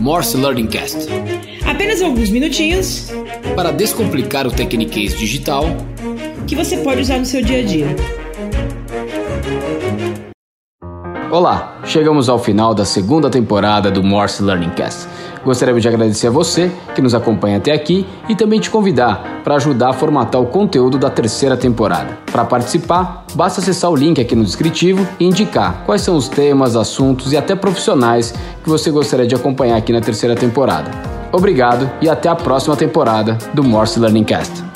Morse Learning Cast. Apenas alguns minutinhos para descomplicar o Tecniquez digital que você pode usar no seu dia a dia. Olá, chegamos ao final da segunda temporada do Morse Learning Cast. Gostaríamos de agradecer a você que nos acompanha até aqui e também te convidar para ajudar a formatar o conteúdo da terceira temporada. Para participar, basta acessar o link aqui no descritivo e indicar quais são os temas, assuntos e até profissionais que você gostaria de acompanhar aqui na terceira temporada. Obrigado e até a próxima temporada do Morse Learning Cast.